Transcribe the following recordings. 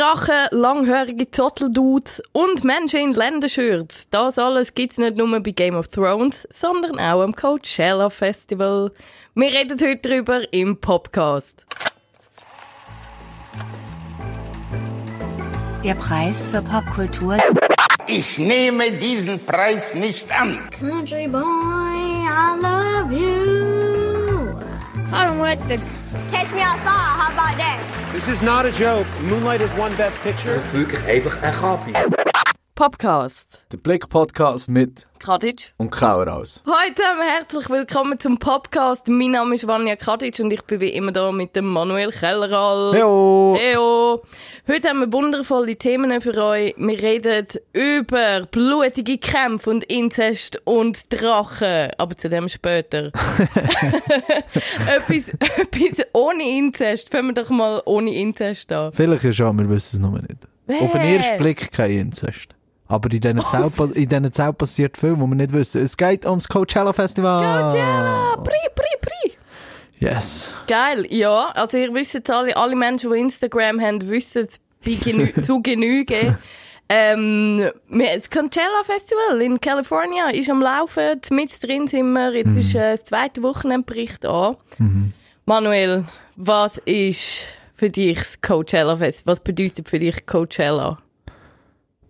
Drachen, langhörige Zotteldudes und Menschen in Ländershirts. Das alles gibt's nicht nur bei Game of Thrones, sondern auch am Coachella Festival. Wir reden heute darüber im Podcast. Der Preis für Popkultur. Ich nehme diesen Preis nicht an. Country boy, I love you. Hallo Mutter. Catch me outside, how about that? This is not a joke. Moonlight is one best picture. Das ist wirklich einfach ein Kapi. Podcast. Der Blick-Podcast mit Kadic. und Kauraus. Heute herzlich willkommen zum Podcast. Mein Name ist Vanja Kadic und ich bin wie immer da mit dem Manuel Kelleral. Heyo! Heyo! Heute haben wir wundervolle Themen für euch. Wir reden über blutige Kämpfe und Inzest und Drachen. Aber zu dem später. etwas, etwas ohne Inzest. Fangen wir doch mal ohne Inzest an. Vielleicht ja schon, wir wissen es noch nicht. Auf den ersten Blick kein Inzest. Aber in diesen Zelt passiert viel, wo wir nicht wissen. Es geht ums Coachella Festival. Coachella! Pri, pri, pri! Yes. Geil, ja. Also ihr wisst jetzt alle, alle Menschen, die Instagram haben, wissen es zu Genüge. Ähm, das Coachella Festival in California ist am Laufen, mit drin sind wir, jetzt ist äh, das zweite Wochenendbericht an. Manuel, was ist für dich das Coachella Festival? Was bedeutet für dich Coachella?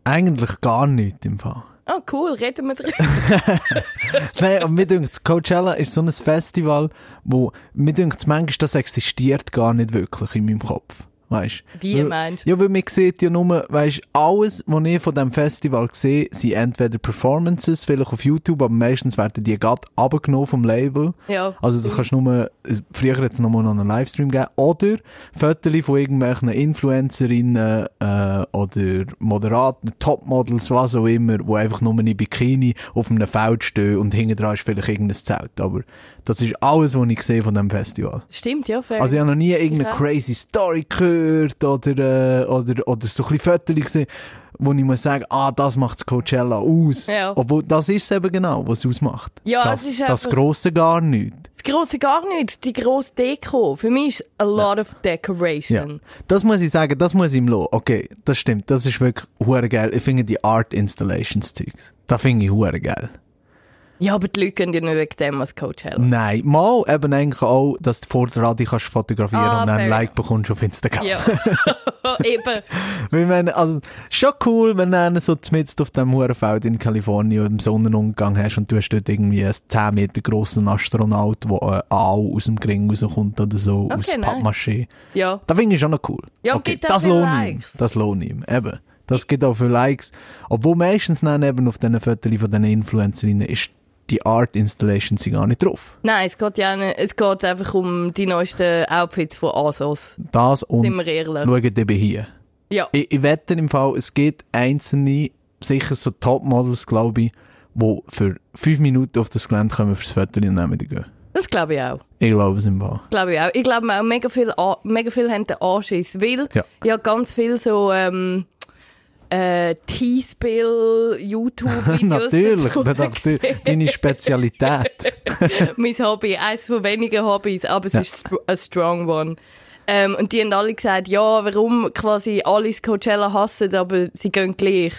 Eigentlich gar nichts im Fall. Oh cool, reden wir drüber. Nein, aber mir denkt, Coachella ist so ein Festival, wo, mir denkt, manchmal, das existiert gar nicht wirklich in meinem Kopf. Weißt Wie Weil- meinst? Ja, weil man sieht ja nur, weißt alles, was ich von diesem Festival sehe, sind entweder Performances, vielleicht auf YouTube, aber meistens werden die gerade abgenommen vom Label. Ja. Also das kannst du nur, früher hat es noch mal noch einen Livestream gegeben, oder Fotos von irgendwelchen Influencerinnen äh, oder Moderaten, Topmodels, was auch immer, die einfach nur in Bikini auf einem Feld stehen und hinten dran ist vielleicht irgendein Zelt. Aber das ist alles, was ich sehe von diesem Festival. Stimmt, ja, fair. Also ich habe noch nie irgendeine Ja. crazy Story gehört oder, äh, oder, oder so ein bisschen Fotos gesehen, wo ich muss sagen, ah, das macht das Coachella aus. Ja. Obwohl, das ist es eben genau, was es ausmacht. Ja, das, es ist das Grosse gar nicht. das grosse gar nicht, die grosse Deko. Für mich ist a lot of Ja, decoration. das muss ich sagen, das muss ich ihm lassen. Okay, das stimmt, das ist wirklich geil. Ich finde die Art Installations Zeugs, das finde ich geil. Ja, aber die Leute gehen ja nicht wegen dem als Coachella. Nein, mal eben eigentlich auch, dass du vor der Radio kannst fotografieren Ah, und dann ein. Like bekommst auf Instagram. Ja, eben. Weil meine, also, schon cool, wenn du so mitten auf dem Hurenfeld in Kalifornien im Sonnenuntergang hast und du hast dort irgendwie einen 10 Meter grossen Astronaut, der äh, Aal aus dem Gring rauskommt oder so, aus Okay, nice. Pappmaché. Ja. Das finde ich schon noch cool. Ja, okay, auch das ich ihm. Das lohne ich ihm. Eben. Das gibt auch für Likes. Obwohl meistens dann eben auf diesen Fotos von diesen Influencerinnen ist die Art Installation sie gar nicht drauf. Nein, es geht ja nicht, es geht einfach um die neuesten Outfits von ASOS. Das und Sind wir ehrlich. schaut eben hier. Ja. Ich, ich wette im Fall, es gibt einzelne, sicher so Topmodels, glaube ich, die für fünf Minuten auf das Gelände kommen fürs Foto und dann wieder gehen. Das glaube ich auch. Ich glaube es im Fall. Glaube ich auch. Ich glaube auch, mega viel, A- mega viel haben den Anschiss, weil Ja. ja ganz viel so, ähm, äh, T-Spill, YouTube-Videos Natürlich, gesehen. deine Spezialität. mein Hobby, eines von wenigen Hobbys, aber es Ja. ist a strong one. Ähm, und die haben alle gesagt, ja, warum quasi alle das Coachella hassen, aber sie gehen gleich.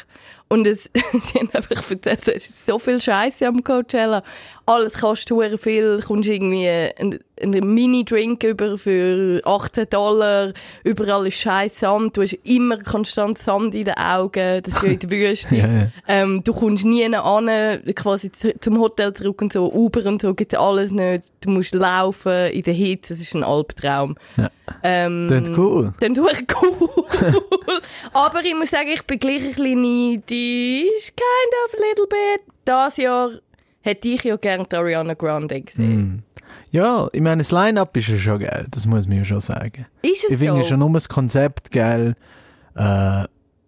Und es, sie haben einfach erzählt, es ist so viel Scheiße am Coachella. Alles kostet viel, du kommst irgendwie einen, einen Mini-Drink über für 18 Dollar, überall ist scheiß Sand, du hast immer konstant Sand in den Augen, das ist ja in der Wüste. Ja, ja. Ähm, du kommst nie an, quasi zu, zum Hotel zurück und so, Uber und so gibt alles nicht. Du musst laufen in der Hitze, das ist ein Albtraum. Ja. Ähm, Das ist cool. dann cool. Aber ich muss sagen, ich bin gleich ein bisschen neidisch, kind of a little bit. Das Jahr hätte ich ja gerne die Ariana Grande gesehen. Ja, ich meine, das Line-Up ist ja schon geil, das muss man ja schon sagen. Ist es Ich finde so? schon nur das Konzept geil, äh,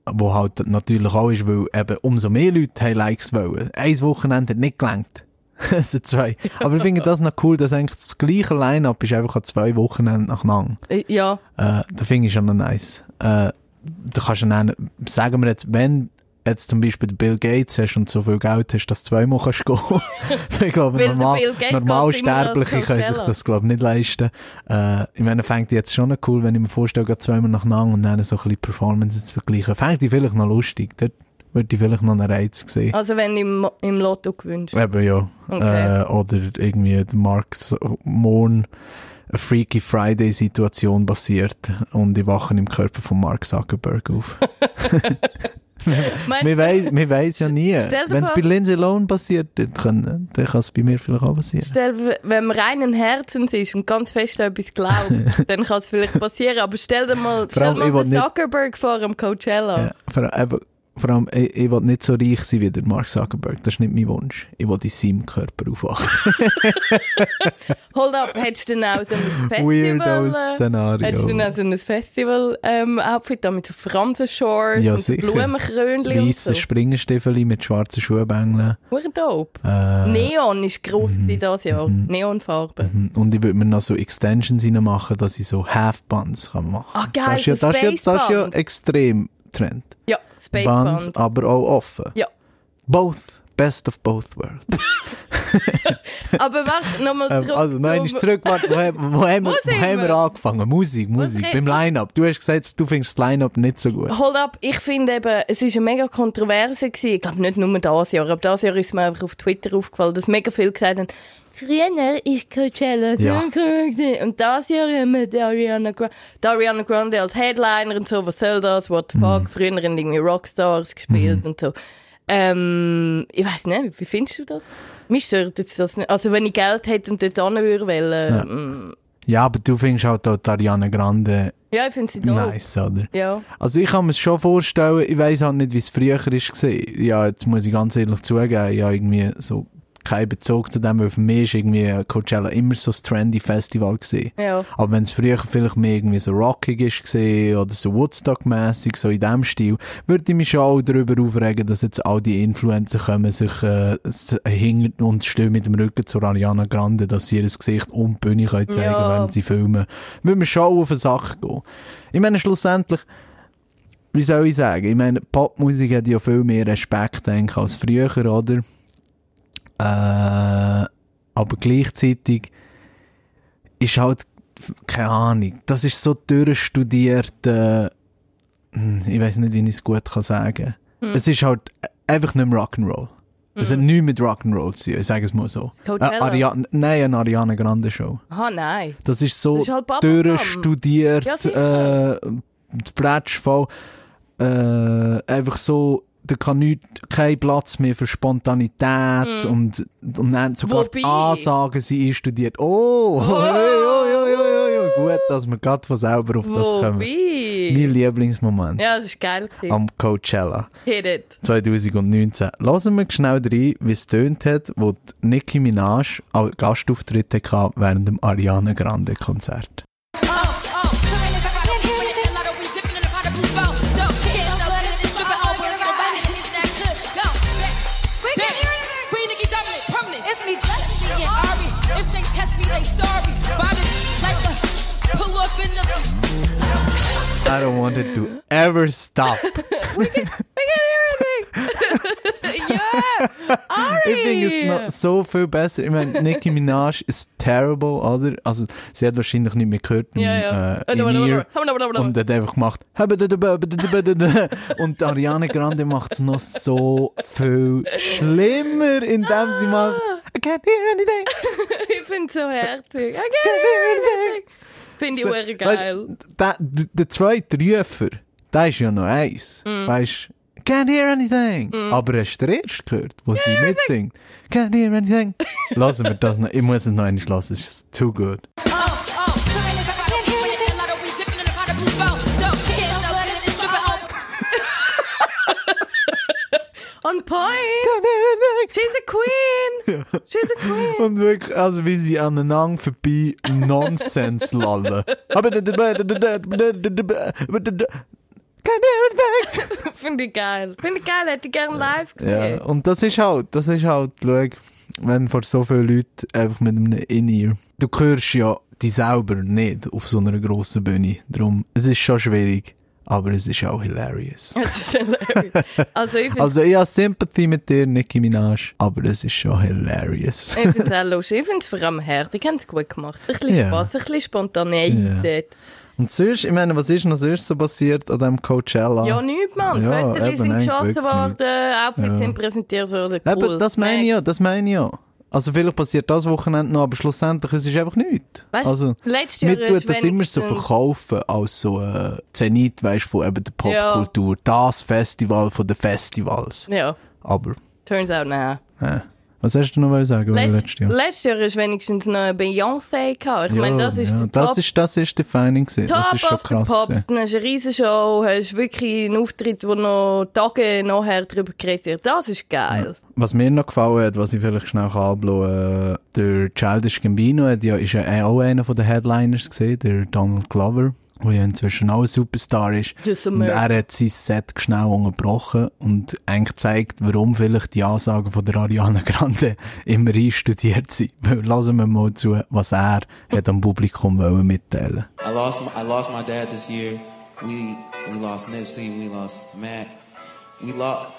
wo halt natürlich auch ist, weil eben umso mehr Leute haben Likes wollen. Ein Wochenende hat nicht gelangt. Sind zwei. Aber ich finde das noch cool, dass eigentlich das gleiche Line-Up ist einfach an zwei Wochenenden nacheinander. Äh, Ja, Äh, das finde ich schon noch nice. Äh, du kannst ja dann, sagen wir jetzt, wenn jetzt zum Beispiel Bill Gates hast und so viel Geld hast, dass du zweimal kannst gehen. ich glaube, normal, Normalsterbliche können sich das, glaube ich, nicht leisten. Äh, ich meine, fängt jetzt schon cool, wenn ich mir vorstelle, geht zweimal nacheinander und dann so ein bisschen Performances zu vergleichen. Fängt die vielleicht noch lustig. Dort würde ich vielleicht noch einen Reiz sehen. Also wenn im, im Lotto gewünscht. Eben ja. Okay. Äh, oder irgendwie der Mark Morn eine Freaky Friday-Situation passiert und ich wache im Körper von Mark Zuckerberg auf. Wir wir weiss ja nie. Wenn es bei Lindsay Lohan passiert, dann kann es bei mir vielleicht auch passieren. Stell, wenn man reinen Herzens ist und ganz fest an etwas glaubt, dann kann es vielleicht passieren. Aber stell dir mal, stell mal den nicht- Zuckerberg vor am Coachella. Ja, vor, eben, vor allem, ich, ich will nicht so reich sein wie der Mark Zuckerberg. Das ist nicht mein Wunsch. Ich will in seinem Körper aufwachen. Hold up, hättest du dann auch so ein Festival... Äh, Szenario. Hättest du dann auch so ein Festival-Outfit da mit so Fransen-Shorts Ja, und sicher. Blumenkrönchen und so? Springerstiefel mit schwarzen Schuhbängeln. Hure dope. Äh, Neon ist gross mhm. dieses Jahr. Neonfarbe. Mhm. Und ich würde mir noch so Extensions reinmachen, dass ich so Half-Buns kann machen Ah, geil, das ist, ja, so das, ist ja, das ist ja extrem Trend. Ja, Space Buns, Buns. aber auch offen. Ja. Both. Best of both worlds. Aber warte, nochmal Ähm, zurück. also nein, ist zurück. Warte, wo, haben- wo, haben wir, Wo haben wir angefangen? Musik, Musik. Beim? Line-Up. Du hast gesagt, du findest das Line-Up nicht so gut. Hold up, ich finde eben, es ist eine mega Kontroverse gewesen. Ich glaube nicht nur dieses Jahr, aber dieses Jahr ist mir einfach auf Twitter aufgefallen, dass mega viel gesagt haben, früher ist Coachella Ja. Und dieses Jahr haben wir die Ariana, Gra die Ariana Grande als Headliner und so, was soll das, what the Mhm. fuck, früher haben irgendwie Rockstars gespielt und so. Ähm, ich weiß nicht, wie findest du das? Mich stört jetzt das nicht. Also wenn ich Geld hätte und dort hin würde, Ja. mm, Ja, aber du findest halt auch Ariana Grande ja, ich finde sie dope. nice, oder? Ja. Also ich kann mir schon vorstellen, ich weiss halt nicht, wie es früher ist Ja, jetzt muss ich ganz ehrlich zugeben, ich habe irgendwie so keinen Bezug zu dem, weil für mich ist irgendwie Coachella immer so das trendy Festival gesehen. Ja. Aber wenn es früher vielleicht mehr irgendwie so rockig ist oder so Woodstock-mässig, so in dem Stil, würde ich mich schon auch darüber aufregen, dass jetzt all die Influencer kommen, sich äh, hingern und stehen mit dem Rücken zur Ariana Grande, dass sie ihr Gesicht und die Bühne können zeigen Ja. während sie filmen. Würde mir schon auf eine Sache gehen. Ich meine, schlussendlich, wie soll ich sagen, ich meine, Popmusik hat ja viel mehr Respekt denke, ich, als früher, oder? Äh, aber gleichzeitig ist halt, keine Ahnung, das ist so durchstudiert, äh, hm, ich weiß nicht, wie ich es gut kann sagen. Es ist halt einfach nicht mehr Rock'n'Roll. Es hat nichts mit Rock'n'Roll zu tun, ich sage es mal so. Coachella? Äh, Ariana, nein, eine Ariana Grande Show. Ah, nein. Das ist so Das ist halt durchstudiert, Ja, äh, Bretsch voll, äh, einfach so, da kann nicht, kein Platz mehr für Spontanität und, und dann sogar. Wobei- Ansagen sie einstudiert. Oh, hey, oh, oh, oh, oh, oh, gut, dass wir gerade von selber auf das kommen. Wobei? Mein Lieblingsmoment Ja, das ist geil. gewesen. am Coachella Hit it. 2019. Lassen wir schnell rein, wie es tönt hat, wo Nicki Minaj als Gastauftritt hatte während dem Ariana Grande Konzert. They sorry. Body like a pull up in the. I don't want it to ever stop. We can hear everything. ja, Ari. Ich finde es noch so viel besser. Ich meine, Nicki Minaj ist terrible, oder? Also, sie hat wahrscheinlich nicht mehr gehört. Ja, ja. Äh, in ihr und hat einfach gemacht. Und Ariana Grande macht es noch so viel schlimmer, indem sie macht. I can't hear anything. ich finde es so herzig. I can't hear anything. Finde ich sehr geil. Der, der, der zweite Rufer, der ist ja noch eins. Mm. Weißt Can't hear anything. Aber hast du den ersten gehört, wo sie mitsingt? Can't hear anything. Lassen wir das noch. Ich muss es noch einmal lassen. Es ist too good. On point. She's a queen. She's a queen. Und wirklich, also wie sie aneinander vorbei Nonsens lallen. Aber. Finde ich geil. Finde ich geil. Hätte ich gerne live gesehen. Ja, und das ist halt, das ist halt, schau, wenn vor so vielen Leuten einfach mit einem In-Ear, du hörst ja die selber nicht auf so einer grossen Bühne. Darum, es ist schon schwierig. Aber es ist auch hilarious. Das ist hilarious. Also ich Also ich habe Sympathie mit dir, Nicki Minaj, aber es ist schon hilarious. Ich finde es auch lustig. Ich finde es vor allem her. Die haben es gut gemacht. Ein bisschen. Spass, ein bisschen Spontaneität. Und sonst, ich meine, was ist noch sonst so passiert an dem Coachella? Ja, nichts, Mann. Ja, Fotos sind geschossen worden, Outfits Ja. sind präsentiert worden. Cool. Eben, das meine ich ja, das meine ich ja. Also vielleicht passiert das Wochenende noch, aber schlussendlich es ist einfach nichts. Weißt also, letztes Jahr tut das immer so verkaufen als so äh, Zenit, weißt, von eben der Popkultur. Das Festival von den Festivals. Ja, Aber, turns out now. äh, was hast du noch sagen Letzt, letztes Jahr? letztes Jahr ist wenigstens noch Beyoncé gehabt. Ich meine, das ist ja, der das Top, ist, das ist defining gewesen. Top Das ist schon krass. Dann hast du eine Riesenshow, hast wirklich einen Auftritt, wo noch Tage nachher darüber geredet wird. Das ist geil. Was mir noch gefallen hat, was ich vielleicht schnell kann ablassen, äh, der Childish Gambino hat ja, ist ja auch einer den Headliners gesehen, der Donald Glover, der ja inzwischen auch ein Superstar ist. Und er hat sein Set schnell unterbrochen und eigentlich gezeigt, warum vielleicht die Ansagen von der Ariana Grande immer einstudiert sind. Lassen wir mal zu, was er hat am Publikum wollen mitteilen I lost my, I lost my dad this year. We we lost Nipsey. We lost Matt. We lost.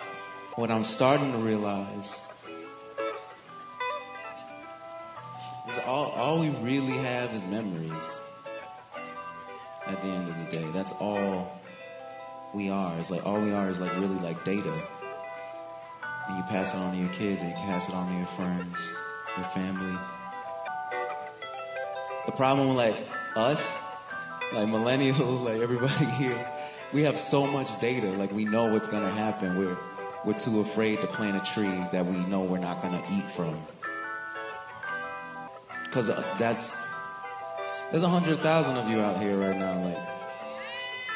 What I'm starting to realize is all all we really have is memories. At the end of the day, that's all we are. It's like all we are is like really like data. And you pass it on to your kids, and you pass it on to your friends, your family. The problem with like us, like millennials, like everybody here, we have so much data. Like we know what's gonna happen. We're we're too afraid to plant a tree that we know we're not gonna eat from. Cause uh, that's there's a hundred thousand of you out here right now. Like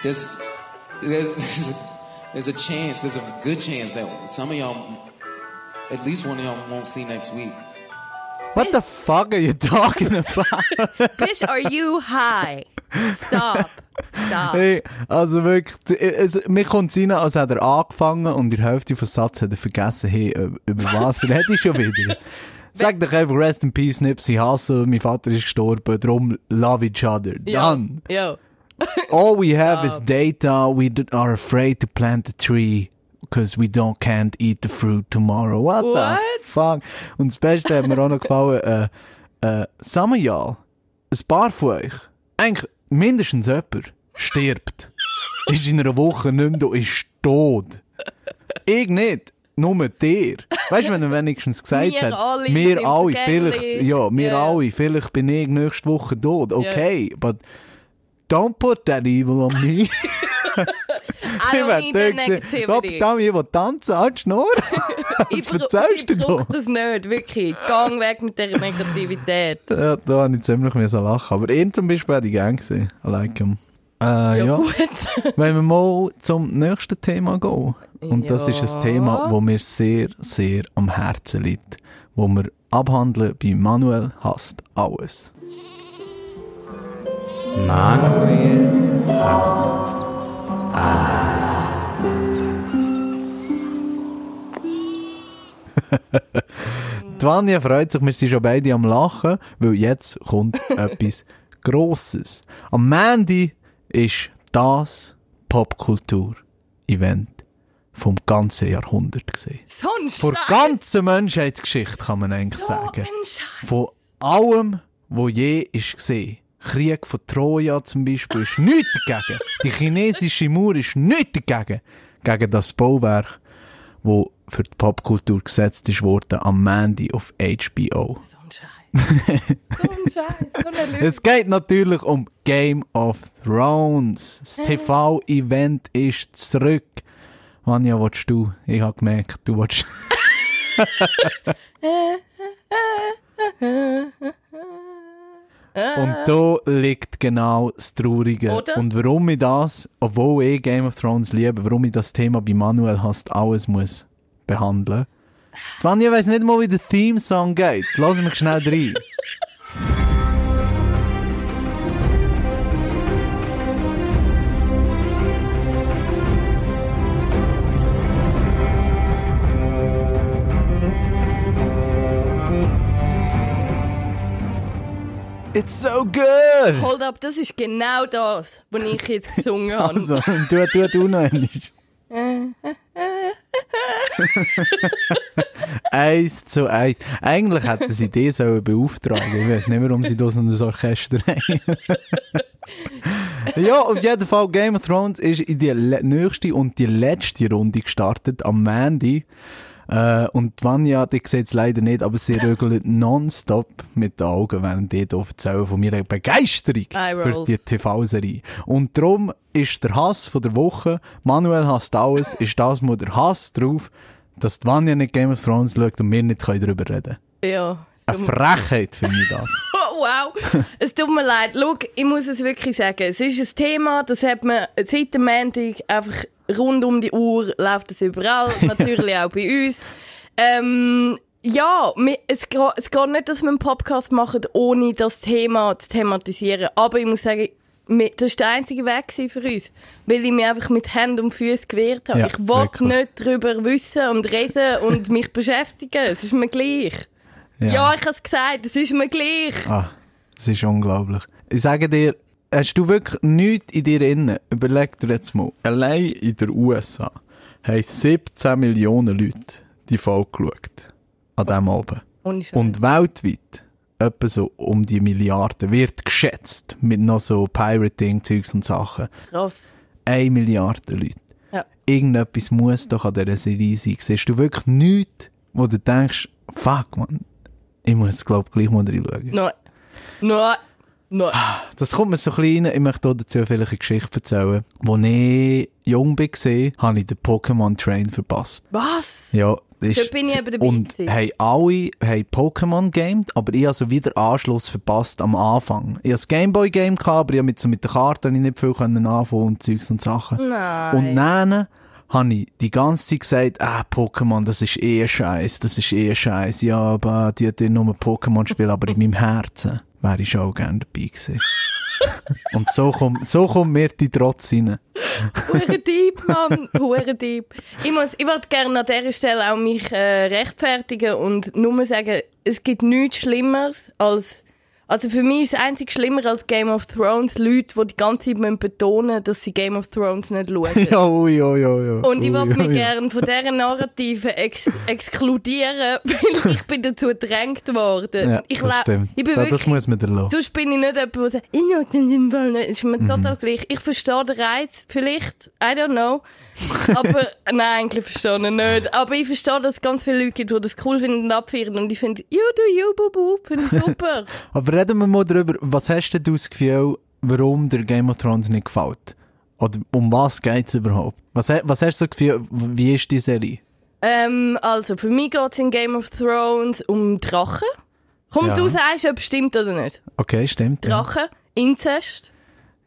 there's there's there's a chance, there's a good chance that some of y'all, at least one of y'all, won't see next week. What the fuck are you talking about? Bitch, are you high? Stop. Stop. Hey, also wirklich, d- es, mir kommt es rein, als hätte er angefangen und in der Hälfte des Satzes hat er vergessen, hey, äh, über was rede ich schon wieder? Sag doch einfach Rest in Peace, Nipsey Hussle, mein Vater ist gestorben, drum love each other. Ja. Done. Ja. All we have is data, we are afraid to plant a tree. Because we don't can't eat the fruit tomorrow. What, What? the fuck? Und das Beste hat mir auch noch gefallen, äh, äh, y'all, ein paar von euch, eigentlich mindestens jemand, stirbt. ist in einer Woche nicht mehr da, ist tot. Ich nicht. Nur dir. Weißt du, wenn er wenigstens gesagt Wir hat, alle wir alle, vielleicht, ja, wir Ja. alle, vielleicht bin ich nächste Woche tot. Okay, but don't put that evil on me. I don't need negativity. Gottverdammt, ich will tanzen, halt Schnur. Ich Was erzählst du Ich da? brauche das nicht, wirklich. Gang weg mit dieser Negativität. Ja, da habe ich ziemlich lachen. Aber ihn zum Beispiel hätte ich gerne gesehen. I like him. Äh, ja. gut. Wenn wir mal zum nächsten Thema gehen. Und das ist ein Thema, wo mir sehr, sehr am Herzen liegt. Wo wir abhandeln bei Manuel hasst alles. Die Vanja freut sich, wir sind schon beide am Lachen, weil jetzt kommt etwas Grosses. Am Mandy ist das Popkultur-Event vom ganzen Jahrhundert gesehen. So ein Vor Scheiß. ganzer Menschheitsgeschichte kann man eigentlich So sagen. Von allem, wo je ist gesehen. Krieg von Troja zum Beispiel ist nichts dagegen. Die chinesische Mauer ist nichts dagegen. Gegen das Bauwerk, wo für die Popkultur gesetzt ist worden am Mandy auf HBO. So. So ein Scheiß. So. Es geht natürlich um Game of Thrones. Das TV-Event ist zurück. Vanja, willst du? Ich habe gemerkt, du willst. Und da liegt genau das Traurige. Oder? Und warum ich das, obwohl ich Game of Thrones liebe, warum ich das Thema bei Manuel hast alles muss behandeln. Die Vanja weiss nicht mal, wie der Theme-Song geht. Lass mich schnell rein. It's so good! Hold up, das ist genau das, was ich jetzt gesungen habe. Also, du, du, du noch einmal. Eins zu eins. Eigentlich hätten sie die sollen beauftragen. Ich weiß nicht, warum sie das in das Orchester haben. ja, auf jeden Fall, Game of Thrones ist in die nächste und die letzte Runde gestartet, am Mandy. Äh, und Vanya, die sieht es leider nicht, aber sie rögelt nonstop mit den Augen, während die hier erzählen von ihrer Begeisterung für die TV-Serie. Und darum ist der Hass von der Woche, Manuel hasst alles, ist das mal der Hass drauf, dass die Vanya nicht Game of Thrones schaut und wir nicht können darüber reden Ja. Eine Frechheit finde ich das. Oh, wow. Es tut mir leid. Schau, ich muss es wirklich sagen. Es ist ein Thema, das hat man seit dem Montag einfach rund um die Uhr läuft es überall. Natürlich auch bei uns. Ähm, ja, es, geht- es geht nicht, dass wir einen Podcast machen, ohne das Thema zu thematisieren. Aber ich muss sagen, das war der einzige Weg für uns. Weil ich mich einfach mit Händen und Füßen gewehrt habe. Ja, ich wollte nicht darüber wissen und reden und mich beschäftigen. Es ist mir gleich. Ja, ich habe es gesagt, es ist mir gleich. Ah, das ist unglaublich. Ich sage dir, hast du wirklich nichts in dir innen? Überleg dir jetzt mal. Allein in den USA haben 17 Millionen Leute die Folge geschaut. An diesem Abend. Und weltweit, etwa so um die Milliarden, wird geschätzt mit noch so Pirating-Zeugs und Sachen. Krass. Eine Milliarde Leute. Ja. Irgendetwas muss doch an dieser Serie sein. Siehst du wirklich nichts, wo du denkst, fuck man, ich muss glaub gleich mal reinschauen. Nein. Nein. Nein. Das kommt mir so ein bisschen rein. Ich möchte dazu vielleicht eine Geschichte erzählen. Als ich jung war, habe ich den Pokémon Train verpasst. Was? Ja, ist... bin ich eben dabei Und haben alle haben Pokémon gamed, aber ich habe so wieder Anschluss verpasst am Anfang. Ich hatte das Gameboy Game, gehabt, aber ich mit, so mit der Karte nicht viel können anfangen und Zeugs und Sachen. Nein. Und dann habe ich die ganze Zeit gesagt, ah, Pokémon, das ist eh scheiß, das ist eh scheiß. Ja, aber die hat nur Pokémon spielen, aber in meinem Herzen wäre ich schon auch gerne dabei gewesen. und so kommt, so kommt mir die Trotz rein. Hure Dieb, Mann. Hure Dieb. Ich muss, ich wollte gerne an dieser Stelle auch mich äh, rechtfertigen und nur sagen, es gibt nichts Schlimmeres als, also für mich ist es einzig schlimmer als Game of Thrones Leute, die die ganze Zeit müssen betonen dass sie Game of Thrones nicht schauen. Ja, ui, ui, ui, ui. Und ich wollte mich gerne von dieser Narrative ex exkludieren, weil ich bin dazu gedrängt worden. Ja, ich das stimmt. Ich bin Ja, wirklich, das muss man dir lassen. Sonst bin ich nicht jemand, der sagt, ich mag den Fall nicht. Ist mir Mhm. total gleich. Ich verstehe den Reiz, vielleicht, I don't know. Aber, nein, eigentlich verstehe ich nicht. Aber ich verstehe, dass es ganz viele Leute gibt, die das cool finden und abfeiern. Und ich finde, you do you, bubu, finde ich super. Aber reden wir mal darüber, was hast denn du das Gefühl, warum der Game of Thrones nicht gefällt? Oder um was geht's überhaupt? Was, was hast du so das Gefühl, wie ist die Serie? ähm, also, für mich geht es in Game of Thrones um Drachen. Komm, Ja. du sagst, ob es stimmt oder nicht. Okay, stimmt. Ja. Drachen, Inzest.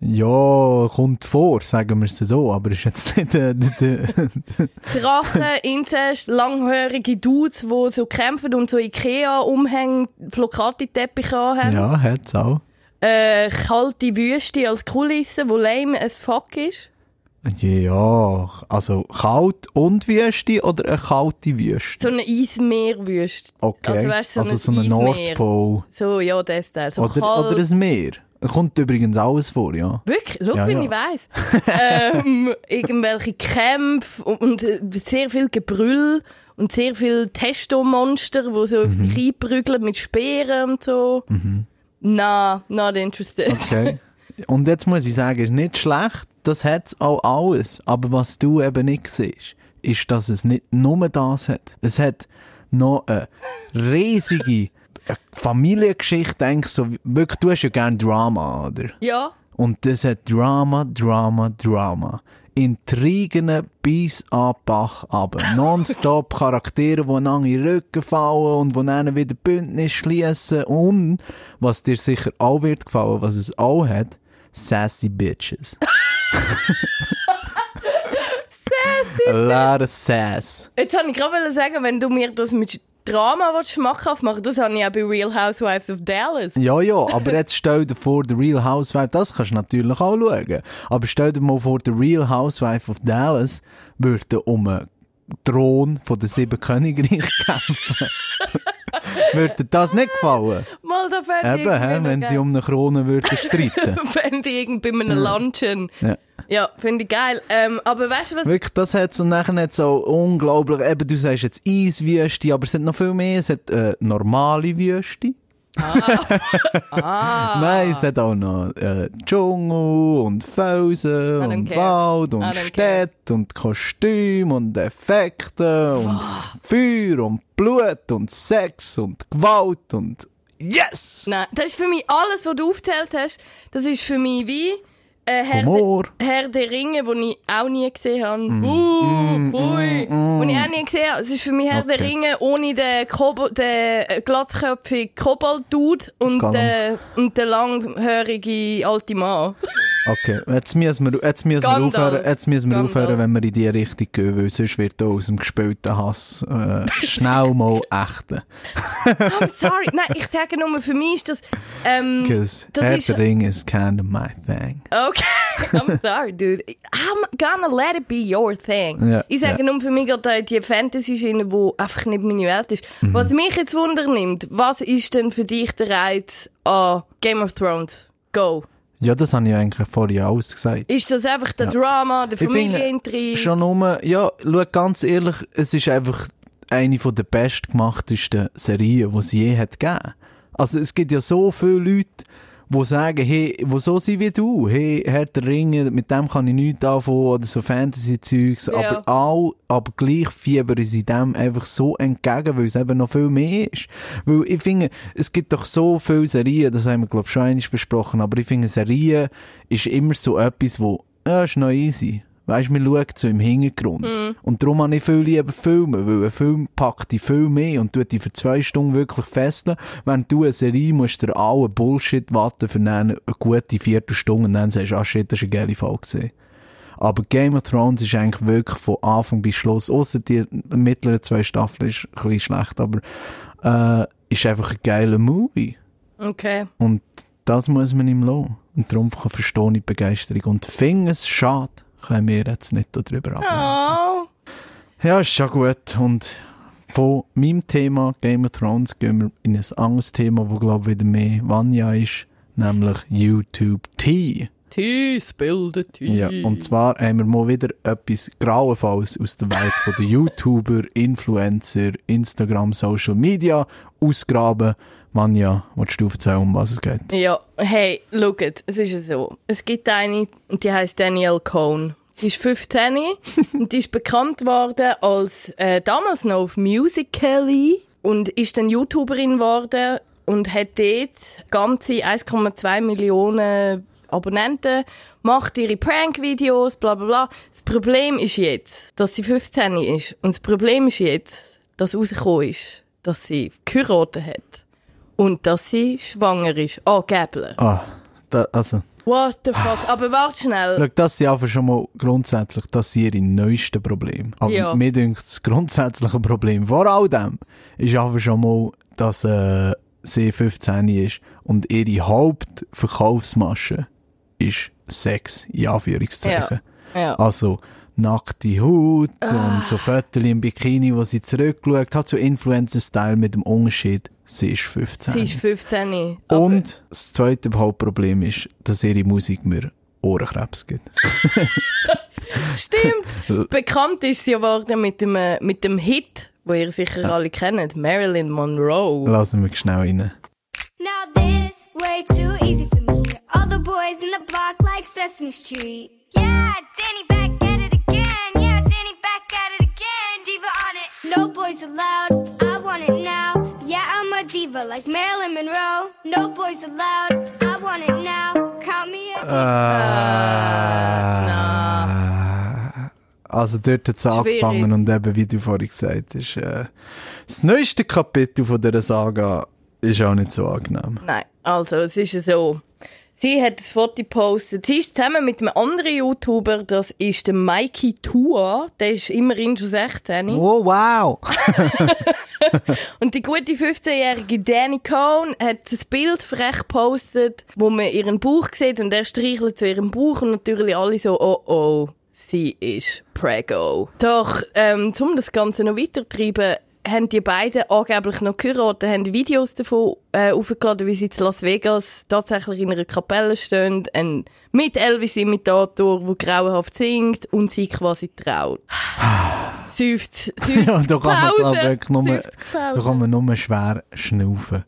Ja, kommt vor, sagen wir es so, aber ist jetzt nicht äh, der... der Drachen, Inzest, langhörige Dudes, die so kämpfen und so Ikea-Umhängen, Flocati-Teppiche anhaben. ja, hat's auch. Äh, kalte Wüste als Kulisse, wo lame as fuck ist. Ja, also kalt und Wüste oder eine kalte Wüste? So eine Eismeerwüste. Okay, Also, weißt, so also ein so eine. Nordpol. So, ja, das Teil. So Oder, kalt. oder ein Meer. Kommt übrigens alles vor, ja. Wirklich? Schau, Ja, ja. ich weiss. ähm, irgendwelche Kämpfe und, und äh, sehr viel Gebrüll und sehr viel Testo-Monster, die so Mhm. sich einprügeln mit Speeren und so. Na, not interested. Okay. Und jetzt muss ich sagen, ist nicht schlecht, das hat's auch alles. Aber was du eben nicht siehst, ist, dass es nicht nur das hat. Es hat noch eine riesige Familiengeschichte, eigentlich so, wirklich, du hast ja gerne Drama, oder? Ja, Und das hat Drama, Drama, Drama. Intrigen bis an Bach runter. Nonstop Charaktere, die einander in den Rücken fallen und die dann wieder Bündnis schließen. Und, was dir sicher auch wird gefallen, was es auch hat, sassy bitches. sassy A lot of sass. jetzt wollte ich gerade sagen, wenn du mir das mit Drama willst, schmackhaft machen das habe ich auch bei Real Housewives of Dallas. Ja, ja, aber jetzt stell dir vor, The Real Housewife, das kannst du natürlich auch schauen. Aber stell dir mal vor, The Real Housewife of Dallas würde um einen Thron von den sieben Königreichen kämpfen. würde dir das nicht gefallen? Mal, da fände Eben, irgendwie wenn sie um eine Krone würden streiten. Fände ich irgendwie bei einem Luncheon. Ja. Ja, finde ich geil. Ähm, aber weißt du was? Wirklich, das hat und nachher hat so unglaublich, eben, du sagst jetzt Eiswüste, aber es hat noch viel mehr, es hat äh, normale Wüste. Ah. Nein, es hat auch noch äh, Dschungel und Felsen und care. Wald und Städte und Kostüme und Effekte und Feuer und Blut und Sex und Gewalt und Yes! Nein, das ist für mich alles, was du aufgezählt hast. Das ist für mich wie äh, Herr, Humor. De, Herr der Ringe, den ich auch nie gesehen habe. Mm. Uh, pfui. Den ich auch nie gesehen habe. Es ist für mich Herr der Okay. Ringe ohne den, Kobo den äh, glatzköpfigen Kobold-Dude und den, und den langhörigen alten Mann. Okay, jetzt müssen wir, jetzt müssen wir aufhören, jetzt müssen wir aufhören, wenn wir in die Richtung gehen, weil sonst wird aus dem gespielten Hass äh, schnell mal echte. I'm sorry. Nein, ich sage nur, für mich ist das... Ähm, Because das is kind of my thing. Okay, I'm sorry, dude. I'm gonna let it be your thing. Ja, ich sage ja. nur für mich geht da die Fantasy-Schiene, die einfach nicht meine Welt ist. Mhm. Was mich jetzt wundernimmt, was ist denn für dich der Reiz an Game of Thrones? Go. Ja, das habe ich eigentlich vorhin alles gesagt. Ist das einfach der Drama, der Familienintrigue? Schon nur, ja, schau, ganz ehrlich, es ist einfach eine von der bestgemachtesten Serien, die es je hat gegeben. Also es gibt ja so viele Leute, die sagen, hey, die so sind wie du, hey, Herr der Ringe, mit dem kann ich nichts anfangen, oder so Fantasy-Zeugs, Ja. aber all, aber gleich fiebern sie dem einfach so entgegen, weil es eben noch viel mehr ist. Weil ich finde, es gibt doch so viele Serien, das haben wir, glaube ich, schon einmal besprochen, aber ich finde, Serien ist immer so etwas, wo, ja, ist noch easy. Weißt du, man schaut so im Hintergrund. Und darum habe ich viel lieber Filme, weil ein Film packt dich viel mehr und tut dich für zwei Stunden wirklich fesseln. Wenn du eine Serie musst dir alle Bullshit warten für eine gute Viertelstunde und dann sagst du, ah shit, das ist eine geile Folge gewesen. Aber Game of Thrones ist eigentlich wirklich von Anfang bis Schluss, außer die mittleren zwei Staffeln ist ein bisschen schlecht, aber äh, ist einfach ein geiler Movie. Okay. Und das muss man ihm lassen. Und darum kann- verstehe ich die Begeisterung. Und finde es schade, können wir jetzt nicht darüber abhalten. Oh. Ja, ist schon gut. Und von meinem Thema Game of Thrones gehen wir in ein anderes Thema, wo glaube ich wieder mehr Vanya ist, nämlich YouTube Tea. Tee, spill the tea. Ja, und zwar haben wir mal wieder etwas Grauenfalls aus der Welt von der YouTuber, Influencer, Instagram, Social Media ausgraben. Vanya, willst du erzählen, um was es geht? Ja, hey, schaut, es ist ja so. Es gibt eine, und die heißt Danielle Cohn. Die ist 15 und die ist bekannt worden als äh, damals noch auf Musical.ly und ist dann YouTuberin geworden und hat dort ganze 1,2 Millionen Abonnenten, macht ihre Prank-Videos, bla bla bla. Das Problem ist jetzt, dass sie 15 ist. Und das Problem ist jetzt, dass rausgekommen ist, dass sie geheiratet hat. Und dass sie schwanger ist. Angeblich. Ah, da, also, What the fuck? Aber warte schnell. schau, das sind einfach schon mal grundsätzlich, das sind ihre neuesten Probleme. Aber Ja. mir denkt das grundsätzliche Problem vor all dem ist einfach schon mal, dass äh, sie 15 ist und ihre Hauptverkaufsmasche ist Sex, in Anführungszeichen. Ja. Also nackte Haut und so Fotos im Bikini, wo sie zurückschaut hat, so Influencer-Style mit dem Unterschied, sie ist 15. Sie ist 15. Aber und das zweite Hauptproblem ist, dass ihre Musik mir Ohrenkrebs gibt. Stimmt. Bekannt ist sie geworden mit dem, äh, mit dem Hit, wo ihr sicher alle kennt. Marilyn Monroe. Lassen wir schnell rein. Now this way too easy for me. All the boys in the block like Sesame Street. Yeah, Danny back No boys allowed. I want it now. Yeah, I'm a diva like Marilyn Monroe. No boys allowed. I want it now. Count me a diva. Also dort hat es angefangen und eben, wie du vorhin gesagt hast, äh, das neueste Kapitel von dieser Saga ist auch nicht so angenehm. Nein, also es ist ja so. Sie hat das Foto gepostet. Sie ist zusammen mit einem anderen YouTuber, das ist der Mikey Tua. Der ist immerhin schon 16. Oh, wow! Und die gute 15-jährige Danny Cohn hat das Bild frech gepostet, wo man ihren Bauch sieht und er streichelt zu ihrem Bauch und natürlich alle so, oh oh, sie ist Prego. Doch, ähm, um das Ganze noch weiterzutreiben, haben die beiden angeblich noch geheiratet, haben Videos davon äh, aufgeladen, wie sie in Las Vegas tatsächlich in einer Kapelle stehen, ein, mit Elvis-Imitator, der grauenhaft singt und sie quasi traut. Seufzt, seufzt, Ja, da kann man, glaub ich, wirklich nur, da kann man nur schwer schnaufen.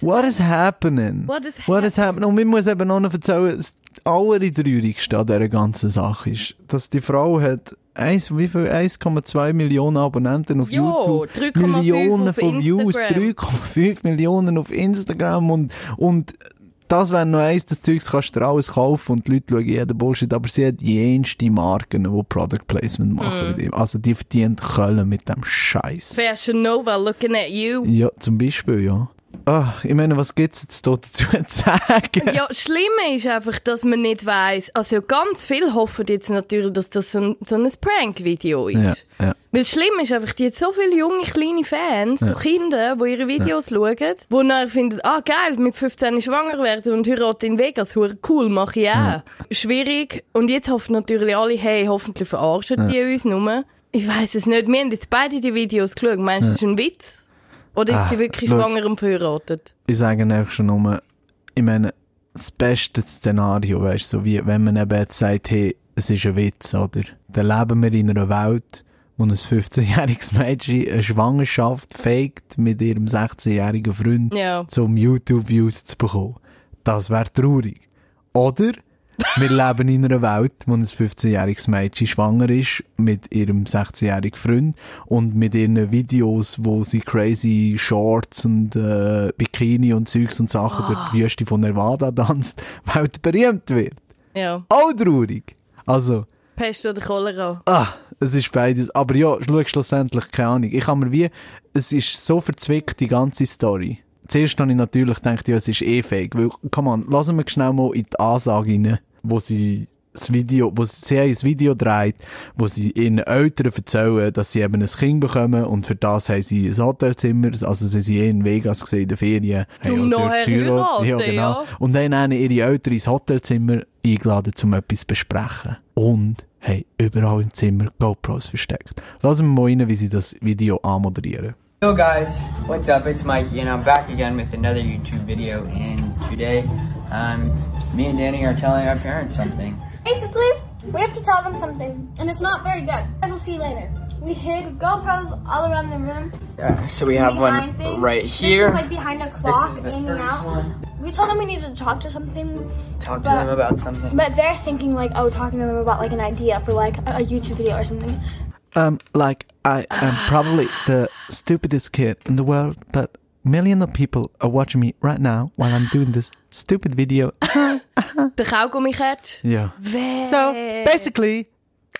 What is happening? What is What is happening? Und ich muss eben noch erzählen, allertraurigste an dieser ganzen Sache ist, dass die Frau hat eins, wie viel? 1,2 Millionen Abonnenten auf Ja, YouTube. 3,5 Millionen auf von Views, Instagram. 3,5 Millionen auf Instagram und, und das wäre noch eins, das Zeugs kannst du dir alles kaufen und die Leute schauen jeden Bullshit, aber sie hat jenste Marken, die Product Placement machen mit ihm. Also die verdient Köln mit dem Scheiß. Fashion Nova looking at you. Ja, zum Beispiel, ja. Ach, ich meine, was gibt's jetzt da dazu zu sagen? Ja, das Schlimme ist einfach, dass man nicht weiss. Also ganz viel hoffen jetzt natürlich, dass das so ein, so ein Prank-Video ist. Ja, ja. Weil das Schlimme ist einfach, die hat so viele junge, kleine Fans, so Kinder, die ihre Videos schauen, die nachher finden, ah geil, mit 15 schwanger werden und heiraten in Vegas, cool, mache ich auch. Schwierig. Und jetzt hoffen natürlich alle, hey, hoffentlich verarschen die uns nur. Ich weiß es nicht. Wir haben jetzt beide die Videos geschaut. Meinst du, das ist ein Witz? Oder ist Ah, sie wirklich schau. schwanger und verheiratet? Ich sage einfach schon nur, ich meine, das beste Szenario, weißt du, so wie wenn man eben jetzt sagt, hey, es ist ein Witz, oder? Dann leben wir in einer Welt, wo ein 15-jähriges Mädchen eine Schwangerschaft faked mit ihrem 16-jährigen Freund, Ja. um YouTube-Views zu bekommen. Das wäre traurig. Oder wir leben in einer Welt, wo ein 15-jähriges Mädchen schwanger ist mit ihrem 16-jährigen Freund und mit ihren Videos, wo sie crazy Shorts und äh, Bikini und Zeugs und Sachen durch die Wüste von Nevada tanzt, weltberühmt wird. Ja. Auch traurig. Also, Pest oder Cholera? ah, es ist beides. Aber ja, schau schlussendlich, keine Ahnung. Ich habe mir wie, es ist so verzwickt, die ganze Story. Zuerst habe ich natürlich gedacht, ja, es ist eh fake. Weil, come on, lassen wir schnell mal in die Ansage rein, wo sie das Video, wo sie ein Video dreht, wo sie ihren Eltern erzählen, dass sie eben ein Kind bekommen und für das haben sie ein Hotelzimmer, also sie sind eh in Vegas gesehen, in den Ferien. Zum nachher Ja, genau. ja. Und dann haben ihre Eltern ins Hotelzimmer eingeladen, um etwas zu besprechen. Und haben überall im Zimmer GoPros versteckt. Lassen wir mal rein, wie sie das Video anmoderieren. Hello guys, what's up? It's Mikey and I'm back again with another YouTube video and today um, me and Danny are telling our parents something. Basically, we have to tell them something, and it's not very good. As we'll see later. We hid GoPros all around the room. Uh, so we have behind one things. right here. This here. is like behind a This clock, is the hanging first out. one. We told them we needed to talk to something, Talk to But- them about something. but they're thinking like, oh, talking to them about like an idea for like a, a YouTube video or something. Um, like, I am probably the stupidest kid in the world, but millions of people are watching me right now while I'm doing this stupid video. Der Kaugummi-Catch? Yeah. Wer? So, basically,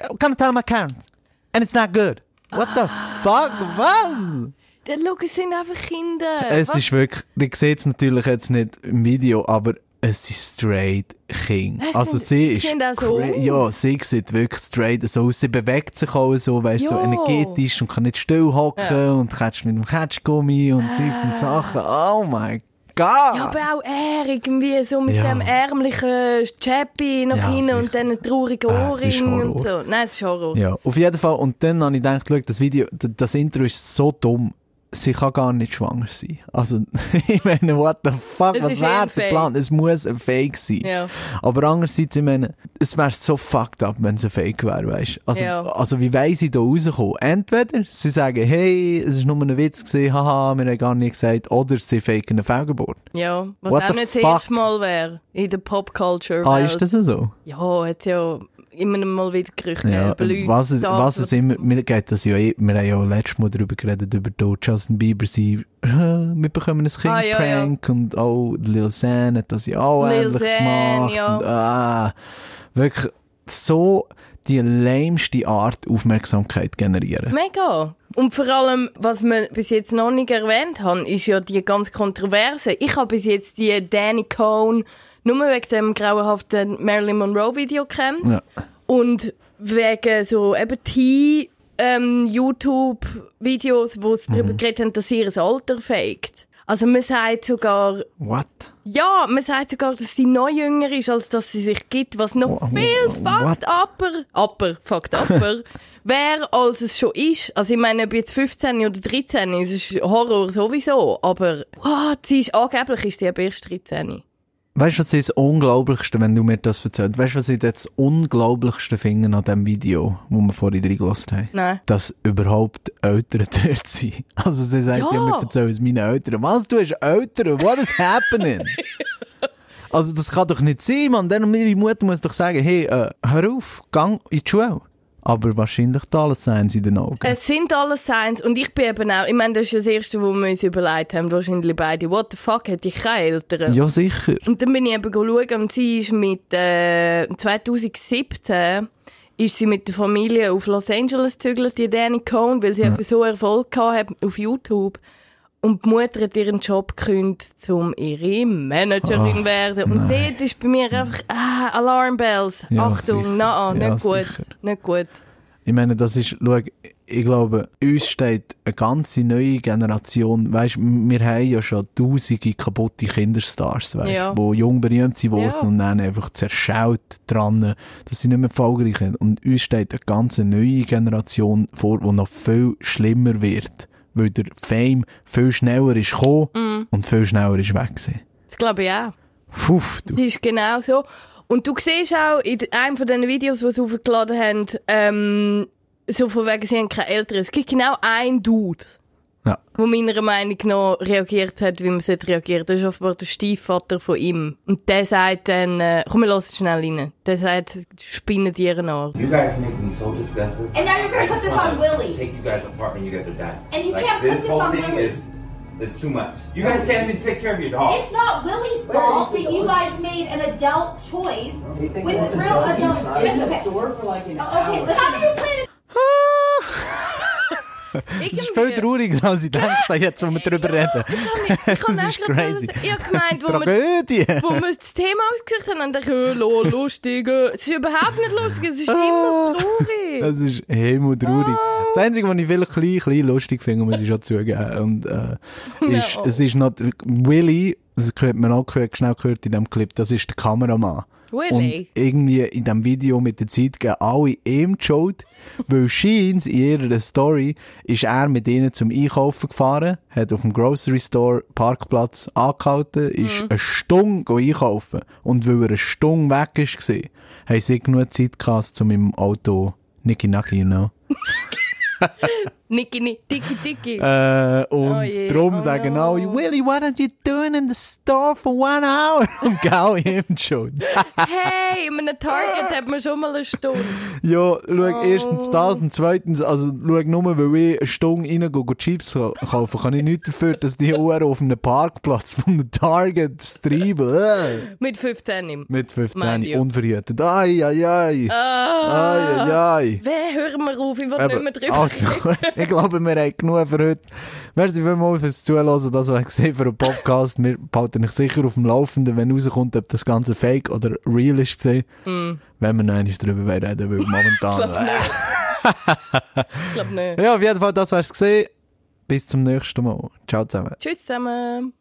I'm gonna tell my parents. And it's not good. What the fuck? Was? Schau, es sind einfach Kinder. Es Was? ist wirklich, ihr seht es natürlich jetzt nicht im Video, aber es ist straight King. Es Also sind- sie sie ist, so ja, sie sieht wirklich straight so aus. Sie bewegt sich auch so, weißt du, so energetisch und kann nicht still hocken Ja. und catcht mit dem Catchgummi und Zeugs und Sachen. Oh mein Gott! Ja, aber auch er irgendwie so mit Ja. dem ärmlichen Chappy nach Ja, hinten sicher. und dann traurigen Ah, es ist Ohrringen und so. Nein, es ist Horror. Ja, auf jeden Fall. Und dann habe ich gedacht, schau, das Video, das Intro ist so dumm. Sie kann gar nicht schwanger sein. Also, ich meine, what the fuck, Es was wäre der. Plan? Es muss ein Fake sein. Ja. Aber andererseits, ich meine, es wäre so fucked up, wenn es ein Fake wäre, weißt Also, Ja. also wie weiss ich da rauskommen? Entweder sie sagen, hey, es war nur ein Witz, gewesen, haha, wir haben gar nicht gesagt, oder sie faken eine Fehlgeburt. Ja, was What auch nicht das erste Mal wäre in der Popculture. Ah, ist das so? Ja, hat ja immer mal wieder Gerüchte Ja, über Leute. was es, sagen, was es immer, mir geht das ja eh, wir haben ja letztes Mal darüber geredet, über den Justin Bieber, sie, wir bekommen ein Kind Ah, ja, Prank und auch Lil Xan hat das ja auch Lil ähnlich Xan, gemacht. ja. Und, ah, wirklich so die lämste Art Aufmerksamkeit generieren. Mega. Und vor allem, was wir bis jetzt noch nicht erwähnt haben, ist ja die ganz Kontroverse. Ich habe bis jetzt die Danny Cohn nur wegen dem grauenhaften Marilyn Monroe Video kennt. Ja. Und wegen so eben T ähm, YouTube-Videos, wo es darüber geredet haben, dass sie ihr Alter faked. Also man sagt sogar, What? ja, man sagt sogar, dass sie noch jünger ist, als dass sie sich gibt, was noch Wha- viel fucked upper, upper, fucked upper, wäre, als es schon ist. Also ich meine, ob jetzt 15 oder 13 ist, ist Horror sowieso, aber what, sie ist, angeblich ist sie eben erst 13. Weißt du, was ist das Unglaublichste, wenn du mir das erzählst? Weißt du, was ich das Unglaublichste finde an dem Video, wo wir vorhin reingelassen haben? Nein. Dass überhaupt Eltern dort sind. Also sie sagt, ja, Ja. mir erzählen es meine Eltern. Was, du hast Eltern? What is happening? also das kann doch nicht sein, man. Dann ihre Mutter muss doch sagen, hey, äh, hör auf, gang in die Schule. Aber wahrscheinlich da alles sein sie in den Augen. Es sind alles Signs und ich bin eben auch, ich meine, das ist das Erste, wo wir uns überlegt haben, wahrscheinlich beide, what the fuck, hätte ich keine Eltern? ja, sicher. Und dann bin ich eben schauen und sie ist mit, äh, 2017 ist sie mit der Familie auf Los Angeles gezügelt, die Danny Cohn, weil sie eben so Erfolg gehabt hat auf YouTube. Und die Mutter hat ihren Job gekündigt, um ihre Managerin Ah, werden. Und nein. dort ist bei mir einfach, ah, Alarmbells. Ja, Achtung, na, Ja, nicht gut, sicher. nicht gut. Ich meine, das ist, schau, ich glaube, uns steht eine ganze neue Generation, weißt, wir haben ja schon tausende kaputte Kinderstars, weißt, Ja. wo jung berühmt sind worden Ja. und dann einfach zerschaut dran, dass sie nicht mehr erfolgreich sind. Und uns steht eine ganz neue Generation vor, die noch viel schlimmer wird, weil der Fame viel schneller ist gekommen Mhm. und viel schneller ist weg gewesen. Das glaube ich auch. Puh, du. Das ist genau so. Und du siehst auch in einem von den Videos, die sie aufgeladen haben, ähm, so von wegen, sie haben keine Eltern. Es gibt genau einen Dude, Ja. der meiner Meinung nach reagiert hat, wie man sollte reagieren. Das ist offenbar der Stiefvater von ihm. Und der sagt dann, äh, komm, wir lassen schnell rein. Der sagt, spinnen die ihren Arsch. You guys make me so disgusted. And now you're gonna I put this on Willie. Take you guys apart when you guys are done. And you like, can't put this this whole on thing Willie. is is too much. You guys can't even take care of your dogs. It's not Willie's Where fault that you dog? guys made an adult choice with real dog the okay. store for like an Oh, okay, hour. let's how do you plan Das ist viel trauriger, als ich dachte, jetzt, wo wir darüber reden. Ich kann Das ist crazy. Ich habe gemeint, wo wir, wo wir das Thema ausgesucht haben, dachte ich, oh, lustig. Es ist überhaupt nicht lustig, es ist immer traurig. Das ist himmeltraurig. Das Einzige, was ich vielleicht klein, klein lustig finde, muss ich schon zugeben, und, äh, ist, No. es ist noch, Willy, das hört man auch gehört, schnell gehört in dem Clip, das ist der Kameramann. Willy? Und irgendwie in dem Video mit der Zeit geben alle ihm die Schuld, weil scheint in ihrer Story ist er mit ihnen zum Einkaufen gefahren, hat auf dem Grocery Store Parkplatz angehalten, ist Mhm. eine Stunde einkaufen und weil er eine Stunde weg ist, war, haben sie genug Zeit gehabt, um im Auto Niki Naki, you know. Niki, Tiki, Tiki. Äh, und Oh je, darum oh sagen no. alle, Willy, what are you doing in the store for one hour? Und gell, ihm Schuld. Hey, in einem Target hat man schon mal eine Stunde. Ja, schau, Oh. erstens das und zweitens, also schau nur, weil ich eine Stunde rein gehe, gehe Chips ka- kaufen, kann ich nichts dafür, dass die Uhr auf einem Parkplatz von einem Target treiben. Äh. Mit 15 im. Mit 15, Mind you. unverhütet. Ai, ai, ai. Ah. Ai, ai, ai. Wer, hören wir auf, ich will Eben, nicht mehr drüber also. ich glaube, wir haben genug für heute. Merci vielmals fürs Zuhören. Das war für einen Podcast. Wir behalten euch sicher auf dem Laufenden, wenn rauskommt, ob das Ganze fake oder real ist. Mm. Wenn wir noch einmal darüber reden, weil Ich momentan... glaube nicht. ich glaube nicht. Ja, auf jeden Fall, das wär's gesehen. Bis zum nächsten Mal. Ciao zusammen. Tschüss zusammen.